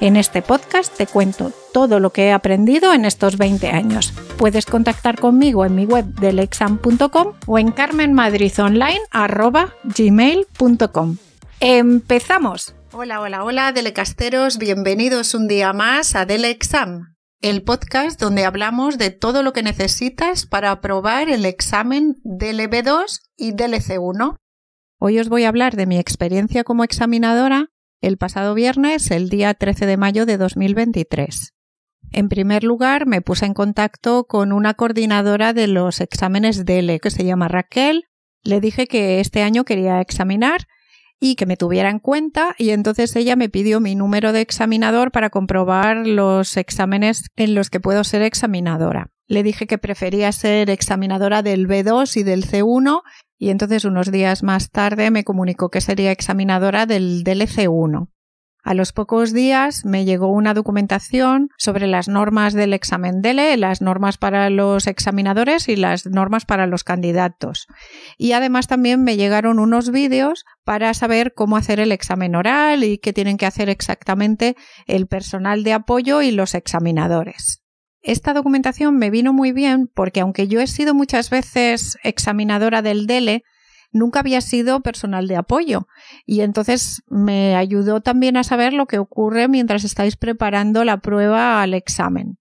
En este podcast te cuento todo lo que he aprendido en estos 20 años. Puedes contactar conmigo en mi web delexam.com o en carmenmadridonline.gmail.com. ¡Empezamos! Hola, hola, hola, Delecasteros, bienvenidos un día más a Delexam, el podcast donde hablamos de todo lo que necesitas para aprobar el examen DLB2 y DLC1. Hoy os voy a hablar de mi experiencia como examinadora el pasado viernes, el día 13 de mayo de 2023. En primer lugar, me puse en contacto con una coordinadora de los exámenes DELE, que se llama Raquel. Le dije que este año quería examinar y que me tuviera en cuenta y entonces ella me pidió mi número de examinador para comprobar los exámenes en los que puedo ser examinadora. Le dije que prefería ser examinadora del B2 y del C1 y entonces unos días más tarde me comunicó que sería examinadora del DLC1. A los pocos días me llegó una documentación sobre las normas del examen DELE, las normas para los examinadores y las normas para los candidatos. Y además también me llegaron unos vídeos para saber cómo hacer el examen oral y qué tienen que hacer exactamente el personal de apoyo y los examinadores. Esta documentación me vino muy bien porque aunque yo he sido muchas veces examinadora del DELE, nunca había sido personal de apoyo y entonces me ayudó también a saber lo que ocurre mientras estáis preparando la prueba al examen.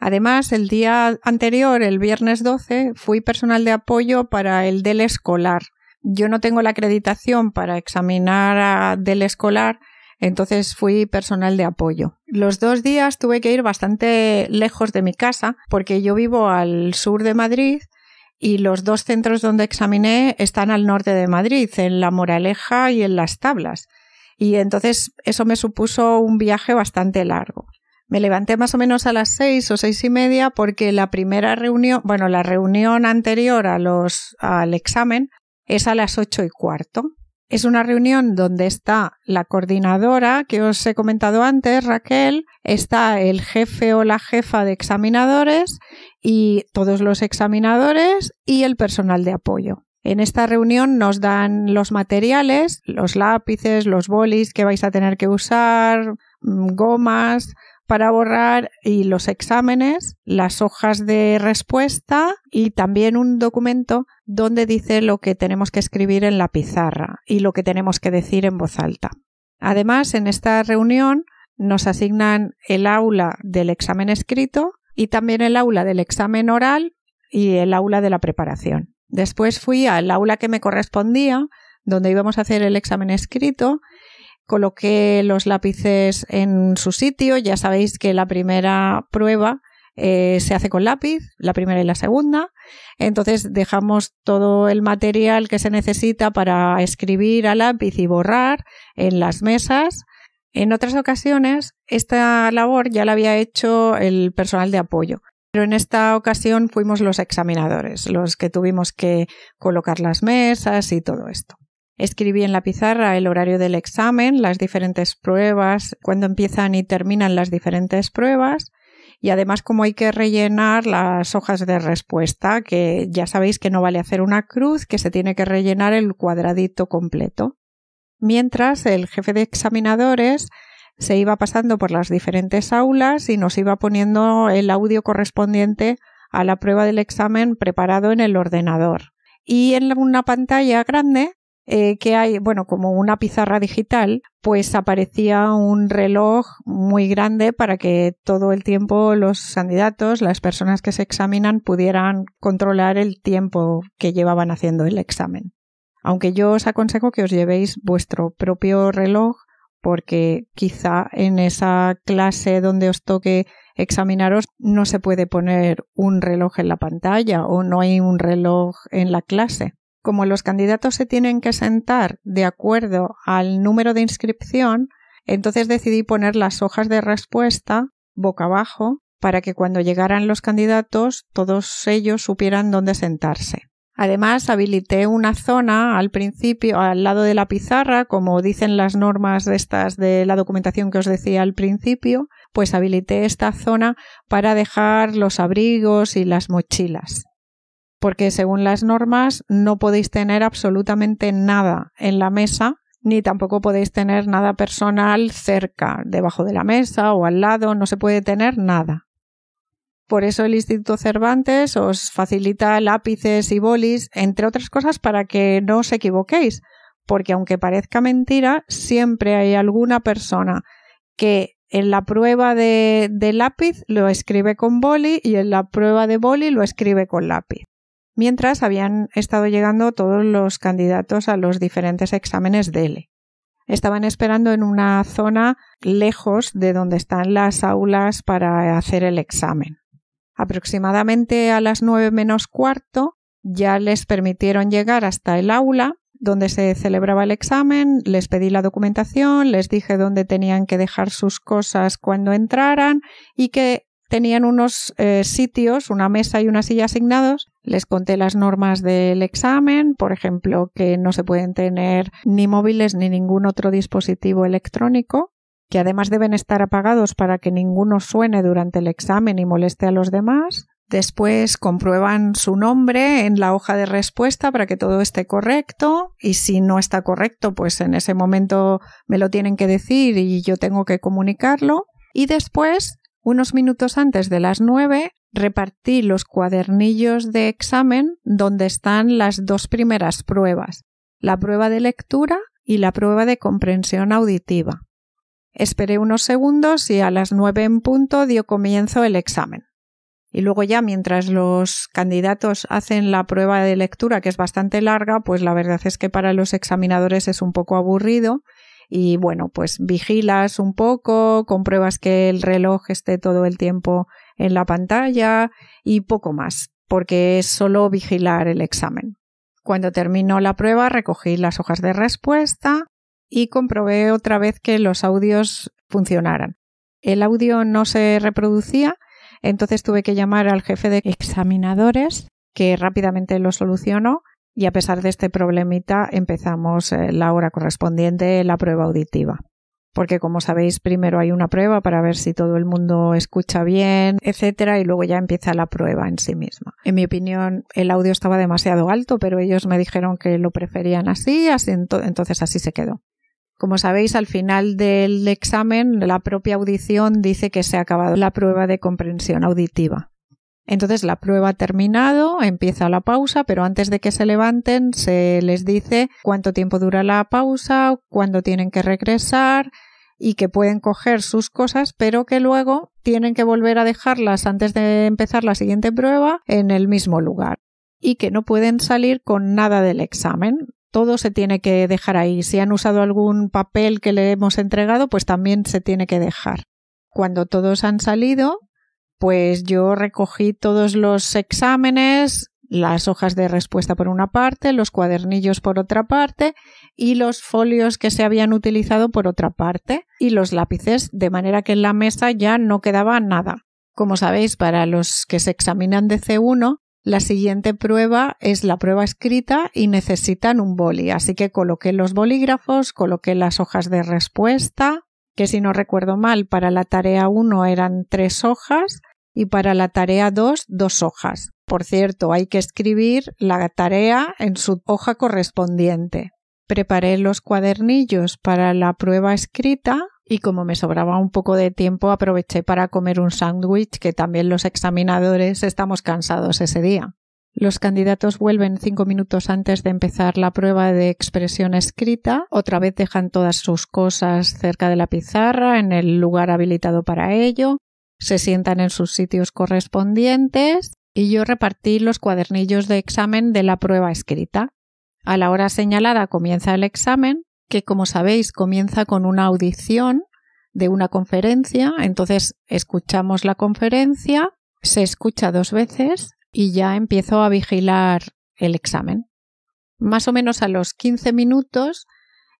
Además, el día anterior, el viernes 12, fui personal de apoyo para el DELE escolar. Yo no tengo la acreditación para examinar a DELE escolar, entonces fui personal de apoyo. Los dos días tuve que ir bastante lejos de mi casa porque yo vivo al sur de Madrid y los dos centros donde examiné están al norte de Madrid, en La Moraleja y en Las Tablas. Y entonces eso me supuso un viaje bastante largo. Me levanté más o menos a las seis o seis y media porque la primera reunión, bueno, la reunión anterior a los, al examen es a las ocho y cuarto. Es una reunión donde está la coordinadora que os he comentado antes, Raquel, está el jefe o la jefa de examinadores y todos los examinadores y el personal de apoyo. En esta reunión nos dan los materiales, los lápices, los bolis que vais a tener que usar, mm, gomas, para borrar y los exámenes, las hojas de respuesta y también un documento donde dice lo que tenemos que escribir en la pizarra y lo que tenemos que decir en voz alta. Además, en esta reunión nos asignan el aula del examen escrito y también el aula del examen oral y el aula de la preparación. Después fui al aula que me correspondía, donde íbamos a hacer el examen escrito coloqué los lápices en su sitio. Ya sabéis que la primera prueba eh, se hace con lápiz, la primera y la segunda. Entonces dejamos todo el material que se necesita para escribir a lápiz y borrar en las mesas. En otras ocasiones esta labor ya la había hecho el personal de apoyo. Pero en esta ocasión fuimos los examinadores, los que tuvimos que colocar las mesas y todo esto. Escribí en la pizarra el horario del examen, las diferentes pruebas, cuándo empiezan y terminan las diferentes pruebas y además como hay que rellenar las hojas de respuesta, que ya sabéis que no vale hacer una cruz, que se tiene que rellenar el cuadradito completo. Mientras el jefe de examinadores se iba pasando por las diferentes aulas y nos iba poniendo el audio correspondiente a la prueba del examen preparado en el ordenador. Y en una pantalla grande eh, que hay, bueno, como una pizarra digital, pues aparecía un reloj muy grande para que todo el tiempo los candidatos, las personas que se examinan, pudieran controlar el tiempo que llevaban haciendo el examen. Aunque yo os aconsejo que os llevéis vuestro propio reloj porque quizá en esa clase donde os toque examinaros no se puede poner un reloj en la pantalla o no hay un reloj en la clase como los candidatos se tienen que sentar de acuerdo al número de inscripción, entonces decidí poner las hojas de respuesta boca abajo para que cuando llegaran los candidatos todos ellos supieran dónde sentarse. Además, habilité una zona al principio, al lado de la pizarra, como dicen las normas de estas de la documentación que os decía al principio, pues habilité esta zona para dejar los abrigos y las mochilas. Porque según las normas no podéis tener absolutamente nada en la mesa, ni tampoco podéis tener nada personal cerca, debajo de la mesa o al lado, no se puede tener nada. Por eso el Instituto Cervantes os facilita lápices y bolis, entre otras cosas, para que no os equivoquéis, porque aunque parezca mentira, siempre hay alguna persona que en la prueba de, lápiz lo escribe con boli y en la prueba de boli lo escribe con lápiz. Mientras habían estado llegando todos los candidatos a los diferentes exámenes DELE. Estaban esperando en una zona lejos de donde están las aulas para hacer el examen. Aproximadamente a las nueve menos cuarto ya les permitieron llegar hasta el aula donde se celebraba el examen, les pedí la documentación, les dije dónde tenían que dejar sus cosas cuando entraran y que tenían unos eh, sitios, una mesa y una silla asignados. Les conté las normas del examen, por ejemplo, que no se pueden tener ni móviles ni ningún otro dispositivo electrónico que además deben estar apagados para que ninguno suene durante el examen y moleste a los demás. Después comprueban su nombre en la hoja de respuesta para que todo esté correcto y si no está correcto, pues en ese momento me lo tienen que decir y yo tengo que comunicarlo. Y después, unos minutos antes de las nueve, repartí los cuadernillos de examen donde están las dos primeras pruebas, la prueba de lectura y la prueba de comprensión auditiva. Esperé unos segundos y a las nueve en punto dio comienzo el examen. Y luego ya mientras los candidatos hacen la prueba de lectura, que es bastante larga, pues la verdad es que para los examinadores es un poco aburrido y bueno, pues vigilas un poco, compruebas que el reloj esté todo el tiempo en la pantalla y poco más, porque es solo vigilar el examen. Cuando terminó la prueba recogí las hojas de respuesta y comprobé otra vez que los audios funcionaran. El audio no se reproducía, entonces tuve que llamar al jefe de examinadores, que rápidamente lo solucionó, y a pesar de este problemita empezamos eh, la hora correspondiente, la prueba auditiva. Porque como sabéis, primero hay una prueba para ver si todo el mundo escucha bien, etcétera, y luego ya empieza la prueba en sí misma. En mi opinión, el audio estaba demasiado alto, pero ellos me dijeron que lo preferían así, así entonces así se quedó. Como sabéis, al final del examen, la propia audición dice que se ha acabado la prueba de comprensión auditiva. Entonces la prueba ha terminado, empieza la pausa, pero antes de que se levanten se les dice cuánto tiempo dura la pausa, cuándo tienen que regresar y que pueden coger sus cosas, pero que luego tienen que volver a dejarlas antes de empezar la siguiente prueba en el mismo lugar y que no pueden salir con nada del examen todo se tiene que dejar ahí. Si han usado algún papel que le hemos entregado, pues también se tiene que dejar. Cuando todos han salido, pues yo recogí todos los exámenes, las hojas de respuesta por una parte, los cuadernillos por otra parte y los folios que se habían utilizado por otra parte y los lápices, de manera que en la mesa ya no quedaba nada. Como sabéis, para los que se examinan de C1, la siguiente prueba es la prueba escrita y necesitan un boli, así que coloqué los bolígrafos, coloqué las hojas de respuesta, que si no recuerdo mal, para la tarea 1 eran tres hojas y para la tarea 2 dos hojas. Por cierto, hay que escribir la tarea en su hoja correspondiente. Preparé los cuadernillos para la prueba escrita y como me sobraba un poco de tiempo aproveché para comer un sándwich que también los examinadores estamos cansados ese día. Los candidatos vuelven cinco minutos antes de empezar la prueba de expresión escrita. Otra vez dejan todas sus cosas cerca de la pizarra, en el lugar habilitado para ello. Se sientan en sus sitios correspondientes y yo repartí los cuadernillos de examen de la prueba escrita. A la hora señalada comienza el examen que como sabéis comienza con una audición de una conferencia, entonces escuchamos la conferencia, se escucha dos veces y ya empiezo a vigilar el examen. Más o menos a los 15 minutos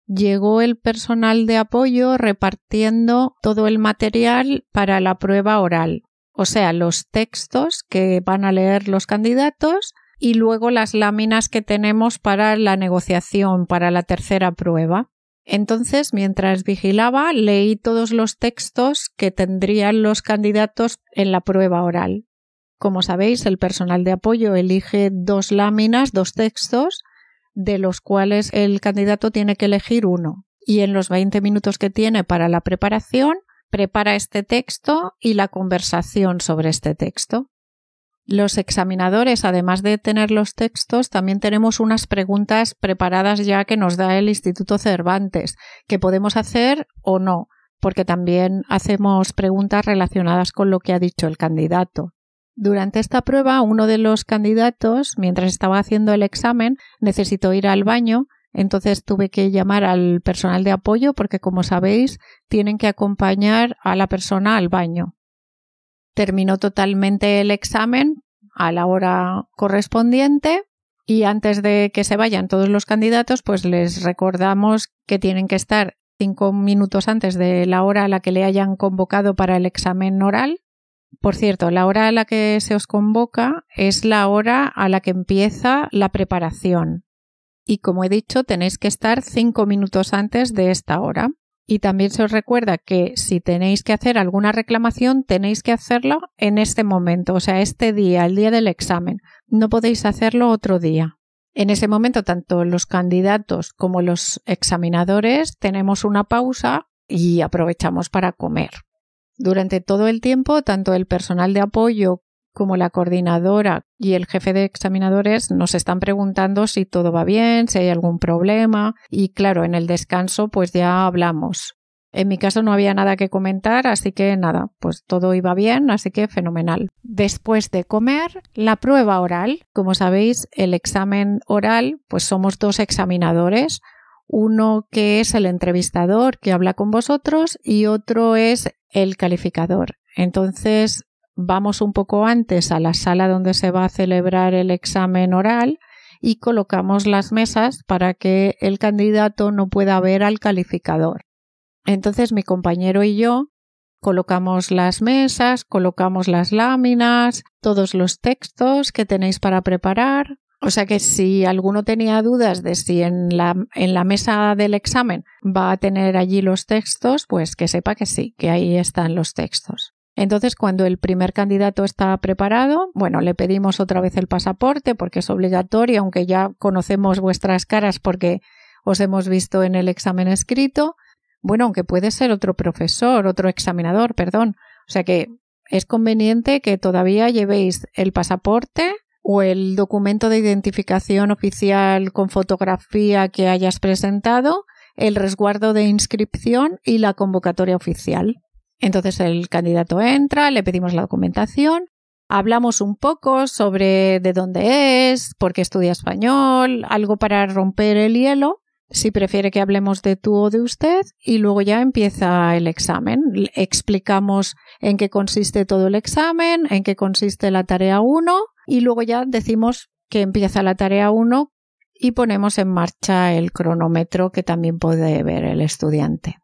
llegó el personal de apoyo repartiendo todo el material para la prueba oral. o sea, los textos que van a leer los candidatos y luego las láminas que tenemos para la negociación, para la tercera prueba. Entonces, mientras vigilaba, leí todos los textos que tendrían los candidatos en la prueba oral. Como sabéis, el personal de apoyo elige dos láminas, dos textos, de los cuales el candidato tiene que elegir uno. Y en los 20 minutos que tiene para la preparación, prepara este texto y la conversación sobre este texto. Los examinadores, además de tener los textos, también tenemos unas preguntas preparadas ya que nos da el Instituto Cervantes, que podemos hacer o no, porque también hacemos preguntas relacionadas con lo que ha dicho el candidato. Durante esta prueba, uno de los candidatos, mientras estaba haciendo el examen, necesitó ir al baño, entonces tuve que llamar al personal de apoyo porque, como sabéis, tienen que acompañar a la persona al baño terminó totalmente el examen a la hora correspondiente y antes de que se vayan todos los candidatos, pues les recordamos que tienen que estar cinco minutos antes de la hora a la que le hayan convocado para el examen oral. Por cierto, la hora a la que se os convoca es la hora a la que empieza la preparación. Y como he dicho, tenéis que estar cinco minutos antes de esta hora. Y también se os recuerda que si tenéis que hacer alguna reclamación, tenéis que hacerlo en este momento, o sea, este día, el día del examen. No podéis hacerlo otro día. En ese momento, tanto los candidatos como los examinadores tenemos una pausa y aprovechamos para comer. Durante todo el tiempo, tanto el personal de apoyo como la coordinadora y el jefe de examinadores nos están preguntando si todo va bien, si hay algún problema y claro, en el descanso pues ya hablamos. En mi caso no había nada que comentar, así que nada, pues todo iba bien, así que fenomenal. Después de comer, la prueba oral. Como sabéis, el examen oral, pues somos dos examinadores, uno que es el entrevistador que habla con vosotros y otro es el calificador. Entonces, vamos un poco antes a la sala donde se va a celebrar el examen oral y colocamos las mesas para que el candidato no pueda ver al calificador. Entonces mi compañero y yo colocamos las mesas, colocamos las láminas, todos los textos que tenéis para preparar. O sea que si alguno tenía dudas de si en la, en la mesa del examen va a tener allí los textos, pues que sepa que sí, que ahí están los textos. Entonces, cuando el primer candidato está preparado, bueno, le pedimos otra vez el pasaporte porque es obligatorio, aunque ya conocemos vuestras caras porque os hemos visto en el examen escrito. Bueno, aunque puede ser otro profesor, otro examinador, perdón. O sea que es conveniente que todavía llevéis el pasaporte o el documento de identificación oficial con fotografía que hayas presentado, el resguardo de inscripción y la convocatoria oficial. Entonces el candidato entra, le pedimos la documentación, hablamos un poco sobre de dónde es, por qué estudia español, algo para romper el hielo, si prefiere que hablemos de tú o de usted, y luego ya empieza el examen. Explicamos en qué consiste todo el examen, en qué consiste la tarea 1, y luego ya decimos que empieza la tarea 1 y ponemos en marcha el cronómetro que también puede ver el estudiante.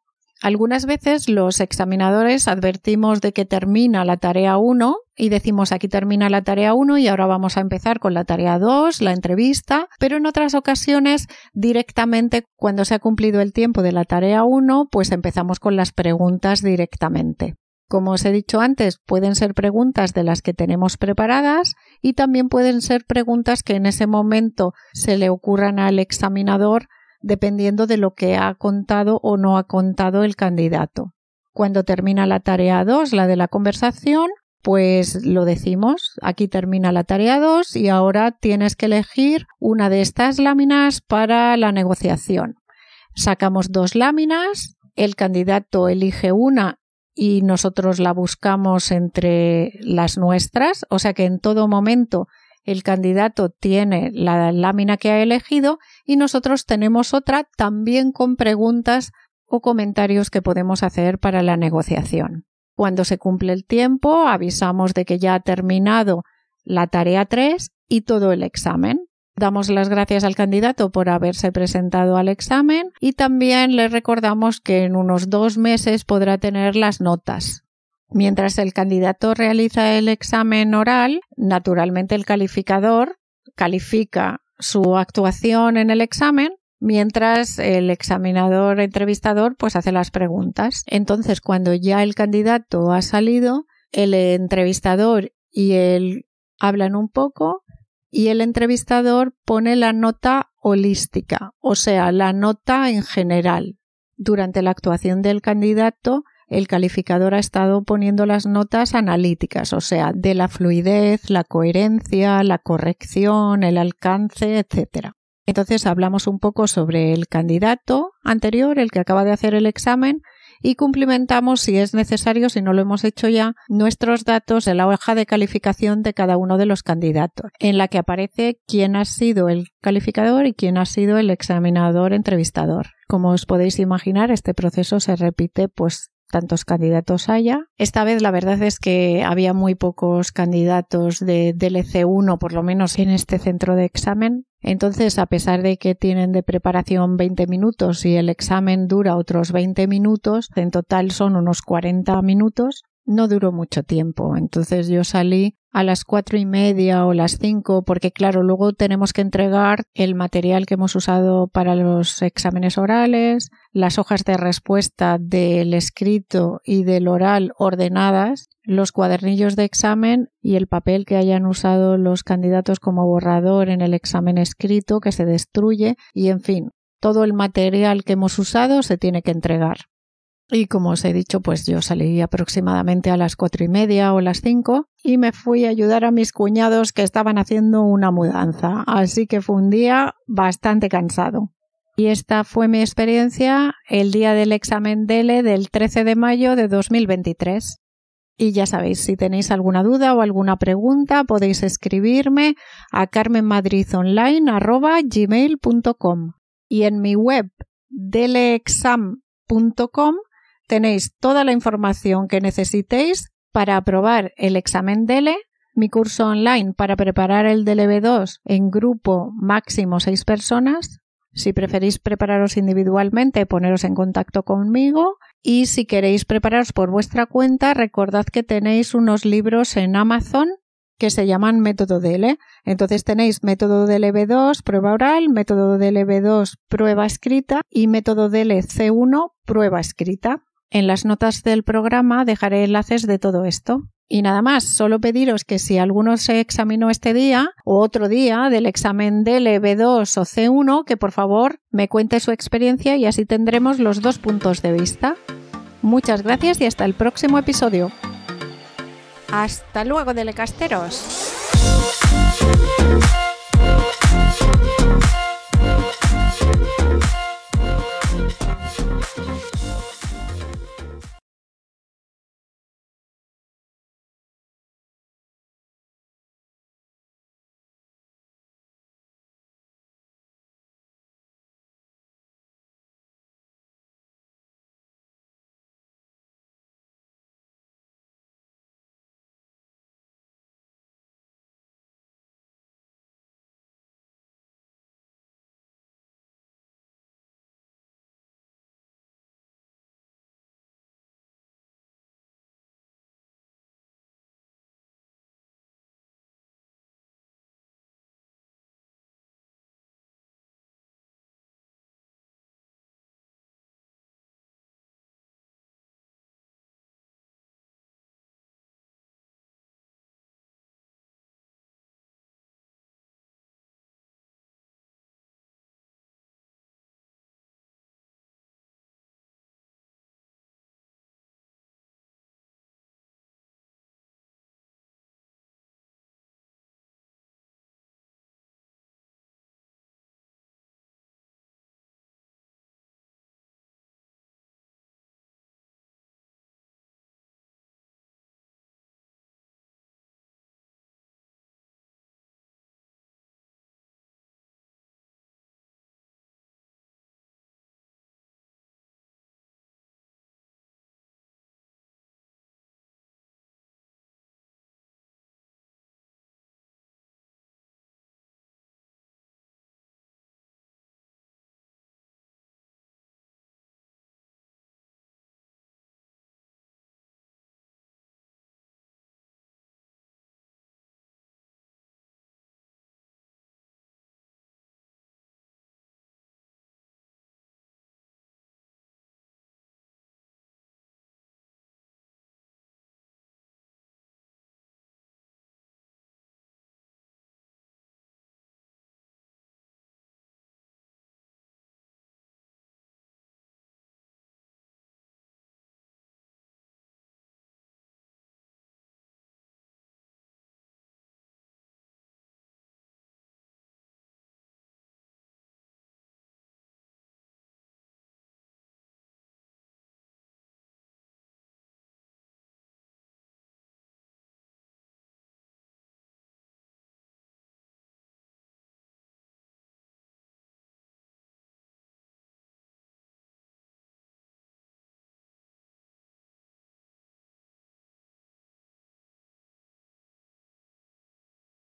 Algunas veces los examinadores advertimos de que termina la tarea 1 y decimos aquí termina la tarea 1 y ahora vamos a empezar con la tarea 2, la entrevista, pero en otras ocasiones directamente cuando se ha cumplido el tiempo de la tarea 1 pues empezamos con las preguntas directamente. Como os he dicho antes, pueden ser preguntas de las que tenemos preparadas y también pueden ser preguntas que en ese momento se le ocurran al examinador dependiendo de lo que ha contado o no ha contado el candidato. Cuando termina la tarea 2, la de la conversación, pues lo decimos, aquí termina la tarea 2 y ahora tienes que elegir una de estas láminas para la negociación. Sacamos dos láminas, el candidato elige una y nosotros la buscamos entre las nuestras, o sea que en todo momento el candidato tiene la lámina que ha elegido y nosotros tenemos otra también con preguntas o comentarios que podemos hacer para la negociación. Cuando se cumple el tiempo, avisamos de que ya ha terminado la tarea 3 y todo el examen. Damos las gracias al candidato por haberse presentado al examen y también le recordamos que en unos dos meses podrá tener las notas Mientras el candidato realiza el examen oral, naturalmente el calificador califica su actuación en el examen mientras el examinador entrevistador pues hace las preguntas. Entonces, cuando ya el candidato ha salido, el entrevistador y él hablan un poco y el entrevistador pone la nota holística, o sea, la nota en general. Durante la actuación del candidato, el calificador ha estado poniendo las notas analíticas, o sea, de la fluidez, la coherencia, la corrección, el alcance, etc. Entonces hablamos un poco sobre el candidato anterior, el que acaba de hacer el examen, y cumplimentamos, si es necesario, si no lo hemos hecho ya, nuestros datos en la hoja de calificación de cada uno de los candidatos, en la que aparece quién ha sido el calificador y quién ha sido el examinador entrevistador. Como os podéis imaginar, este proceso se repite pues tantos candidatos haya. Esta vez la verdad es que había muy pocos candidatos de DLC1, por lo menos en este centro de examen. Entonces, a pesar de que tienen de preparación 20 minutos y el examen dura otros 20 minutos, en total son unos 40 minutos, no duró mucho tiempo. Entonces yo salí a las cuatro y media o las cinco, porque claro, luego tenemos que entregar el material que hemos usado para los exámenes orales, las hojas de respuesta del escrito y del oral ordenadas, los cuadernillos de examen y el papel que hayan usado los candidatos como borrador en el examen escrito que se destruye y en fin, todo el material que hemos usado se tiene que entregar. Y como os he dicho, pues yo salí aproximadamente a las cuatro y media o las cinco y me fui a ayudar a mis cuñados que estaban haciendo una mudanza. Así que fue un día bastante cansado. Y esta fue mi experiencia el día del examen DELE del 13 de mayo de 2023. Y ya sabéis, si tenéis alguna duda o alguna pregunta, podéis escribirme a carmenmadridonline.gmail.com y en mi web deleexam.com tenéis toda la información que necesitéis para aprobar el examen DELE, mi curso online para preparar el DLB2 en grupo máximo seis personas. Si preferís prepararos individualmente, poneros en contacto conmigo. Y si queréis prepararos por vuestra cuenta, recordad que tenéis unos libros en Amazon que se llaman método DL. Entonces tenéis método DLB2 prueba oral, método DLB2 prueba escrita y método DLC1 prueba escrita. En las notas del programa dejaré enlaces de todo esto. Y nada más, solo pediros que si alguno se examinó este día o otro día del examen del B2 o C1, que por favor me cuente su experiencia y así tendremos los dos puntos de vista. Muchas gracias y hasta el próximo episodio. Hasta luego, delecasteros.